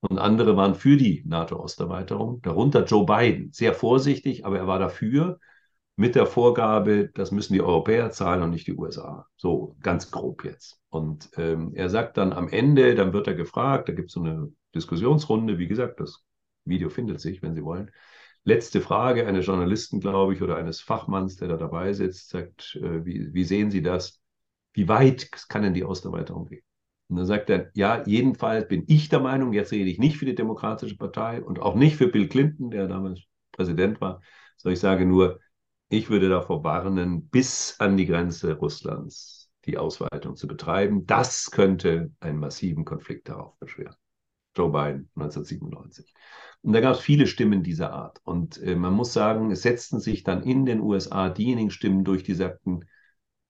Und andere waren für die NATO-Osterweiterung, darunter Joe Biden, sehr vorsichtig, aber er war dafür, mit der Vorgabe, das müssen die Europäer zahlen und nicht die USA. So ganz grob jetzt. Und ähm, er sagt dann am Ende, dann wird er gefragt, da gibt es so eine Diskussionsrunde, wie gesagt, das Video findet sich, wenn Sie wollen. Letzte Frage eines Journalisten, glaube ich, oder eines Fachmanns, der da dabei sitzt, sagt, äh, wie, wie sehen Sie das? Wie weit kann denn die Osterweiterung gehen? Und dann sagt er, ja, jedenfalls bin ich der Meinung, jetzt rede ich nicht für die Demokratische Partei und auch nicht für Bill Clinton, der damals Präsident war, sondern ich sage nur, ich würde davor warnen, bis an die Grenze Russlands die Ausweitung zu betreiben. Das könnte einen massiven Konflikt darauf beschweren. Joe Biden 1997. Und da gab es viele Stimmen dieser Art. Und äh, man muss sagen, es setzten sich dann in den USA diejenigen Stimmen durch, die sagten,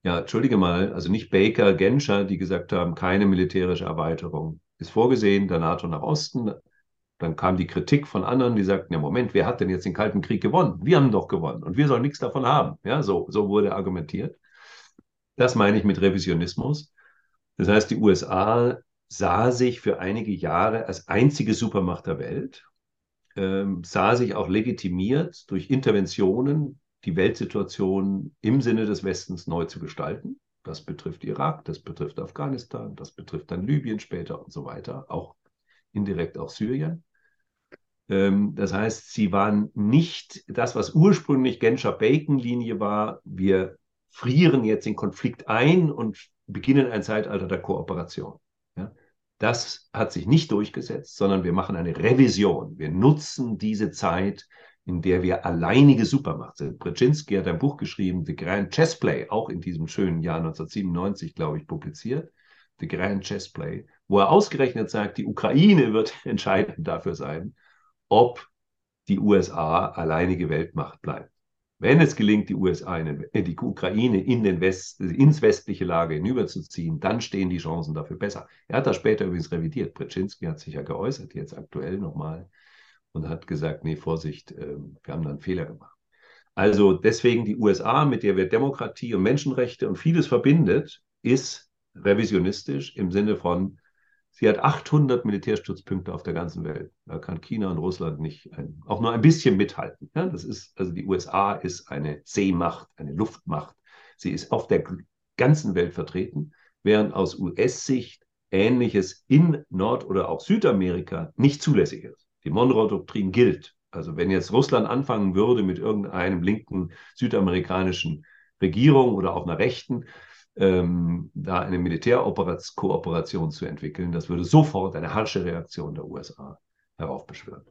ja, entschuldige mal, also nicht Baker, Genscher, die gesagt haben, keine militärische Erweiterung ist vorgesehen, der NATO nach Osten. Dann kam die Kritik von anderen, die sagten, ja, Moment, wer hat denn jetzt den Kalten Krieg gewonnen? Wir haben doch gewonnen und wir sollen nichts davon haben. Ja, so, so wurde argumentiert. Das meine ich mit Revisionismus. Das heißt, die USA sah sich für einige Jahre als einzige Supermacht der Welt ähm, sah sich auch legitimiert durch Interventionen, die Weltsituation im Sinne des Westens neu zu gestalten. Das betrifft Irak, das betrifft Afghanistan, das betrifft dann Libyen später und so weiter, auch indirekt auch Syrien. Ähm, das heißt, sie waren nicht das, was ursprünglich Genscher-Bacon-Linie war. Wir frieren jetzt den Konflikt ein und beginnen ein Zeitalter der Kooperation. Das hat sich nicht durchgesetzt, sondern wir machen eine Revision. Wir nutzen diese Zeit, in der wir alleinige Supermacht sind. Brzezinski hat ein Buch geschrieben, The Grand Chess Play, auch in diesem schönen Jahr 1997, glaube ich, publiziert. The Grand Chess Play, wo er ausgerechnet sagt, die Ukraine wird <laughs> entscheidend dafür sein, ob die USA alleinige Weltmacht bleibt. Wenn es gelingt, die USA, in, äh, die Ukraine in den West, ins westliche Lager hinüberzuziehen, dann stehen die Chancen dafür besser. Er hat das später übrigens revidiert. Brzezinski hat sich ja geäußert, jetzt aktuell nochmal, und hat gesagt, nee, Vorsicht, äh, wir haben da einen Fehler gemacht. Also deswegen die USA, mit der wir Demokratie und Menschenrechte und vieles verbindet, ist revisionistisch im Sinne von, Sie hat 800 Militärstützpunkte auf der ganzen Welt. Da kann China und Russland nicht ein, auch nur ein bisschen mithalten. Ja, das ist, also die USA ist eine Seemacht, eine Luftmacht. Sie ist auf der ganzen Welt vertreten, während aus US-Sicht Ähnliches in Nord- oder auch Südamerika nicht zulässig ist. Die Monroe-Doktrin gilt. Also wenn jetzt Russland anfangen würde mit irgendeinem linken südamerikanischen Regierung oder auch einer rechten, ähm, da eine Militärkooperation zu entwickeln. Das würde sofort eine harsche Reaktion der USA heraufbeschwören.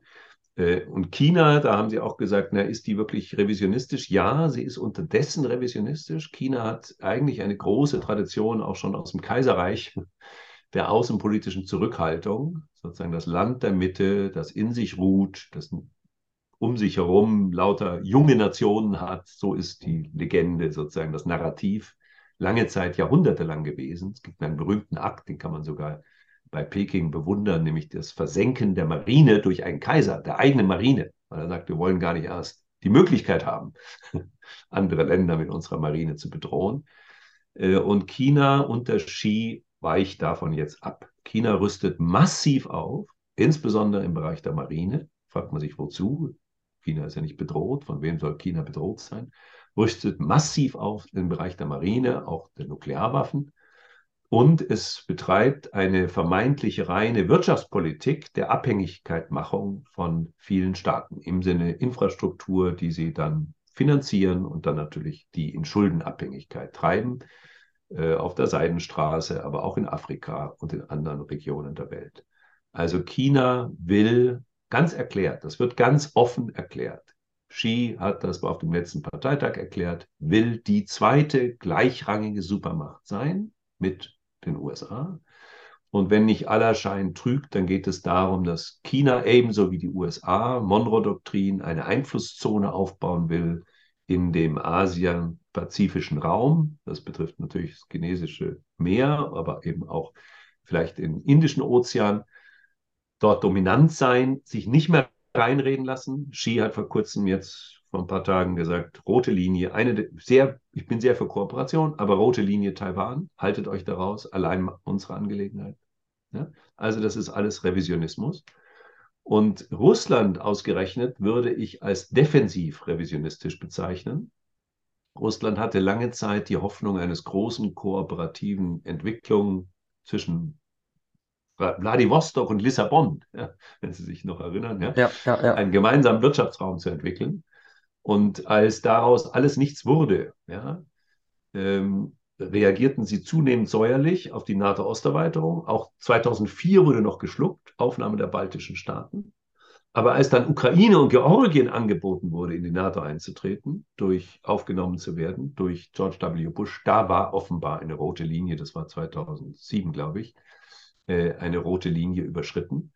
Äh, und China, da haben Sie auch gesagt, na, ist die wirklich revisionistisch? Ja, sie ist unterdessen revisionistisch. China hat eigentlich eine große Tradition auch schon aus dem Kaiserreich der außenpolitischen Zurückhaltung, sozusagen das Land der Mitte, das in sich ruht, das um sich herum lauter junge Nationen hat. So ist die Legende, sozusagen das Narrativ lange Zeit, jahrhundertelang gewesen. Es gibt einen berühmten Akt, den kann man sogar bei Peking bewundern, nämlich das Versenken der Marine durch einen Kaiser, der eigenen Marine, weil er sagt, wir wollen gar nicht erst die Möglichkeit haben, <laughs> andere Länder mit unserer Marine zu bedrohen. Äh, und China unter Xi weicht davon jetzt ab. China rüstet massiv auf, insbesondere im Bereich der Marine. Fragt man sich, wozu? China ist ja nicht bedroht. Von wem soll China bedroht sein? Rüstet massiv auf im Bereich der Marine, auch der Nuklearwaffen. Und es betreibt eine vermeintlich reine Wirtschaftspolitik der Abhängigkeitmachung von vielen Staaten im Sinne Infrastruktur, die sie dann finanzieren und dann natürlich die in Schuldenabhängigkeit treiben, äh, auf der Seidenstraße, aber auch in Afrika und in anderen Regionen der Welt. Also China will ganz erklärt, das wird ganz offen erklärt, Xi hat das auf dem letzten Parteitag erklärt, will die zweite gleichrangige Supermacht sein mit den USA. Und wenn nicht aller Schein trügt, dann geht es darum, dass China ebenso wie die USA, Monroe-Doktrin, eine Einflusszone aufbauen will in dem Asien-pazifischen Raum. Das betrifft natürlich das chinesische Meer, aber eben auch vielleicht den Indischen Ozean. Dort dominant sein, sich nicht mehr reinreden lassen. Xi hat vor kurzem jetzt vor ein paar Tagen gesagt, rote Linie, eine sehr, ich bin sehr für Kooperation, aber rote Linie Taiwan, haltet euch daraus, allein unsere Angelegenheit. Ja? Also das ist alles Revisionismus. Und Russland ausgerechnet würde ich als defensiv revisionistisch bezeichnen. Russland hatte lange Zeit die Hoffnung eines großen kooperativen Entwicklung zwischen Vladivostok und Lissabon, ja, wenn Sie sich noch erinnern, ja, ja, ja, einen gemeinsamen Wirtschaftsraum zu entwickeln. Und als daraus alles nichts wurde, ja, ähm, reagierten sie zunehmend säuerlich auf die NATO-Osterweiterung. Auch 2004 wurde noch geschluckt, Aufnahme der baltischen Staaten. Aber als dann Ukraine und Georgien angeboten wurde, in die NATO einzutreten, durch aufgenommen zu werden, durch George W. Bush, da war offenbar eine rote Linie, das war 2007, glaube ich, äh, eine rote Linie überschritten.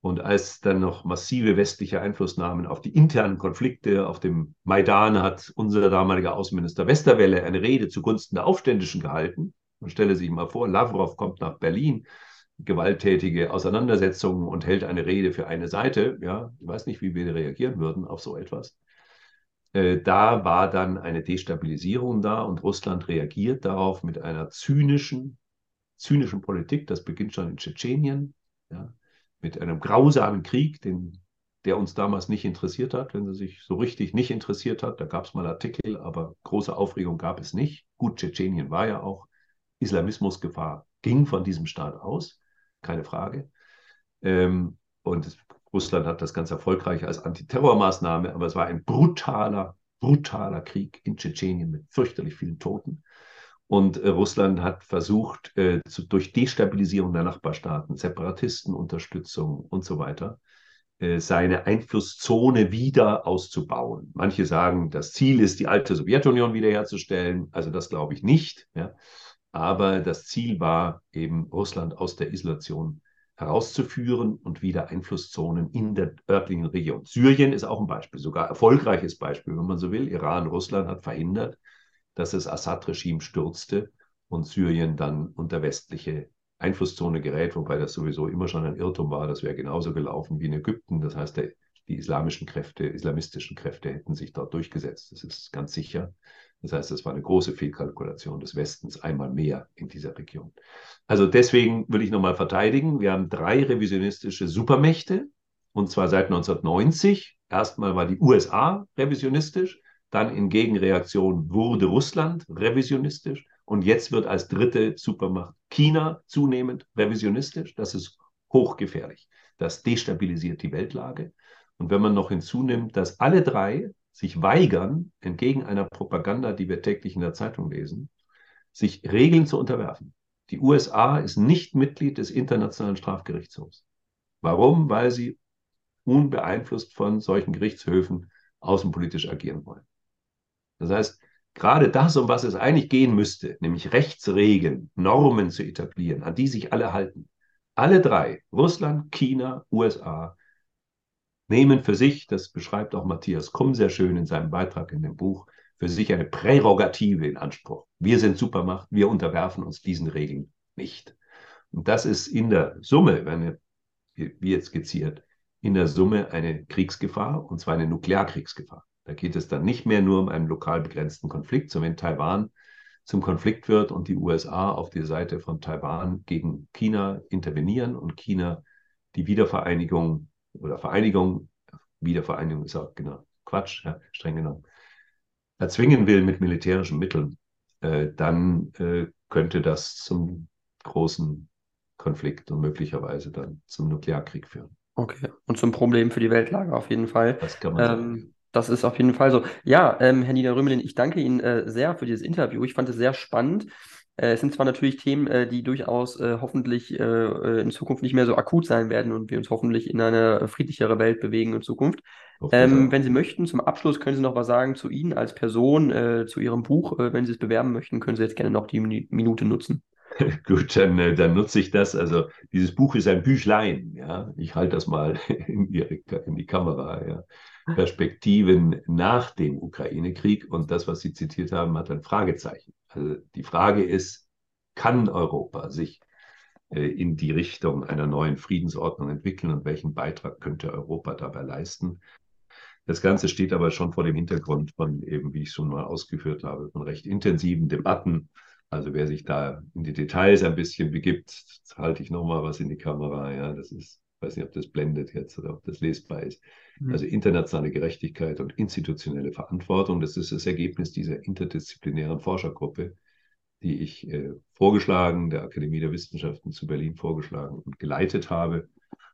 Und als dann noch massive westliche Einflussnahmen auf die internen Konflikte auf dem Maidan hat unser damaliger Außenminister Westerwelle eine Rede zugunsten der Aufständischen gehalten. Man stelle sich mal vor, Lavrov kommt nach Berlin, gewalttätige Auseinandersetzungen und hält eine Rede für eine Seite. Ja, ich weiß nicht, wie wir reagieren würden auf so etwas. Äh, da war dann eine Destabilisierung da und Russland reagiert darauf mit einer zynischen, zynischen Politik. Das beginnt schon in Tschetschenien, ja, mit einem grausamen Krieg, den, der uns damals nicht interessiert hat, wenn sie sich so richtig nicht interessiert hat. Da gab es mal Artikel, aber große Aufregung gab es nicht. Gut, Tschetschenien war ja auch Islamismusgefahr, ging von diesem Staat aus, keine Frage. Ähm, und Russland hat das ganz erfolgreich als Antiterrormaßnahme, aber es war ein brutaler, brutaler Krieg in Tschetschenien mit fürchterlich vielen Toten. Und äh, Russland hat versucht, äh, zu, durch Destabilisierung der Nachbarstaaten, Separatistenunterstützung und so weiter, äh, seine Einflusszone wieder auszubauen. Manche sagen, das Ziel ist, die alte Sowjetunion wiederherzustellen. Also das glaube ich nicht. Ja. Aber das Ziel war eben, Russland aus der Isolation herauszuführen und wieder Einflusszonen in der örtlichen Region. Syrien ist auch ein Beispiel, sogar erfolgreiches Beispiel, wenn man so will. Iran, Russland hat verhindert, dass das Assad-Regime stürzte und Syrien dann unter westliche Einflusszone gerät, wobei das sowieso immer schon ein Irrtum war. Das wäre genauso gelaufen wie in Ägypten. Das heißt, der, die islamischen Kräfte, islamistischen Kräfte hätten sich dort durchgesetzt. Das ist ganz sicher. Das heißt, es war eine große Fehlkalkulation des Westens, einmal mehr in dieser Region. Also deswegen will ich nochmal verteidigen. Wir haben drei revisionistische Supermächte, und zwar seit 1990. Erstmal war die USA revisionistisch, dann in Gegenreaktion wurde Russland revisionistisch und jetzt wird als dritte Supermacht China zunehmend revisionistisch. Das ist hochgefährlich. Das destabilisiert die Weltlage. Und wenn man noch hinzunimmt, dass alle drei sich weigern, entgegen einer Propaganda, die wir täglich in der Zeitung lesen, sich Regeln zu unterwerfen. Die USA ist nicht Mitglied des Internationalen Strafgerichtshofs. Warum? Weil sie unbeeinflusst von solchen Gerichtshöfen außenpolitisch agieren wollen. Das heißt, gerade das, um was es eigentlich gehen müsste, nämlich Rechtsregeln, Normen zu etablieren, an die sich alle halten, alle drei, Russland, China, USA, nehmen für sich, das beschreibt auch Matthias Krumm sehr schön in seinem Beitrag in dem Buch, für sich eine Prärogative in Anspruch. Wir sind Supermacht, wir unterwerfen uns diesen Regeln nicht. Und das ist in der Summe, wenn wie jetzt skizziert, in der Summe eine Kriegsgefahr, und zwar eine Nuklearkriegsgefahr. Da geht es dann nicht mehr nur um einen lokal begrenzten Konflikt, sondern wenn Taiwan zum Konflikt wird und die USA auf die Seite von Taiwan gegen China intervenieren und China die Wiedervereinigung oder Vereinigung, Wiedervereinigung ist auch genau Quatsch, ja, streng genommen, erzwingen will mit militärischen Mitteln, äh, dann äh, könnte das zum großen Konflikt und möglicherweise dann zum Nuklearkrieg führen. Okay, und zum Problem für die Weltlage auf jeden Fall. Das kann man ähm, sagen. Das ist auf jeden Fall so. Ja, ähm, Herr Niederrömelin, ich danke Ihnen äh, sehr für dieses Interview. Ich fand es sehr spannend. Äh, es sind zwar natürlich Themen, äh, die durchaus äh, hoffentlich in Zukunft nicht mehr so akut sein werden und wir uns hoffentlich in eine friedlichere Welt bewegen in Zukunft. Ähm, wenn Sie möchten, zum Abschluss können Sie noch was sagen zu Ihnen als Person, äh, zu Ihrem Buch. Äh, wenn Sie es bewerben möchten, können Sie jetzt gerne noch die Minute nutzen. <laughs> Gut, dann, dann nutze ich das. Also dieses Buch ist ein Büchlein. Ja, ich halte das mal <laughs> in die, in die Kamera. Ja. Perspektiven nach dem Ukraine-Krieg und das, was Sie zitiert haben, hat ein Fragezeichen. Also die Frage ist, kann Europa sich äh, in die Richtung einer neuen Friedensordnung entwickeln und welchen Beitrag könnte Europa dabei leisten? Das Ganze steht aber schon vor dem Hintergrund von eben, wie ich schon mal ausgeführt habe, von recht intensiven Debatten. Also wer sich da in die Details ein bisschen begibt, halte ich nochmal was in die Kamera. Ja, das ist, ich weiß nicht, ob das blendet jetzt oder ob das lesbar ist. Mhm. Also internationale Gerechtigkeit und institutionelle Verantwortung. Das ist das Ergebnis dieser interdisziplinären Forschergruppe, die ich äh, vorgeschlagen, der Akademie der Wissenschaften zu Berlin vorgeschlagen und geleitet habe.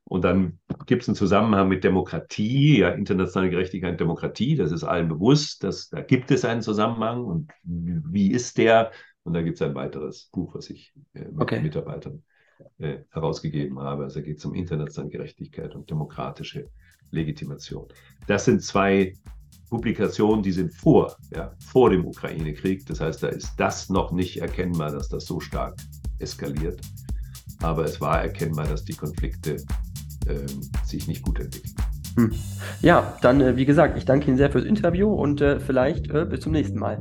Und dann gibt es einen Zusammenhang mit Demokratie, ja, internationale Gerechtigkeit und Demokratie. Das ist allen bewusst, dass da gibt es einen Zusammenhang. Und wie ist der? Und da gibt es ein weiteres Buch, was ich äh, mit okay. Mitarbeitern äh, herausgegeben habe. Also geht es um internationale Gerechtigkeit und demokratische Legitimation. Das sind zwei Publikationen, die sind vor, ja, vor dem Ukraine-Krieg. Das heißt, da ist das noch nicht erkennbar, dass das so stark eskaliert. Aber es war erkennbar, dass die Konflikte äh, sich nicht gut entwickeln. Hm. Ja, dann, äh, wie gesagt, ich danke Ihnen sehr fürs Interview und äh, vielleicht äh, bis zum nächsten Mal.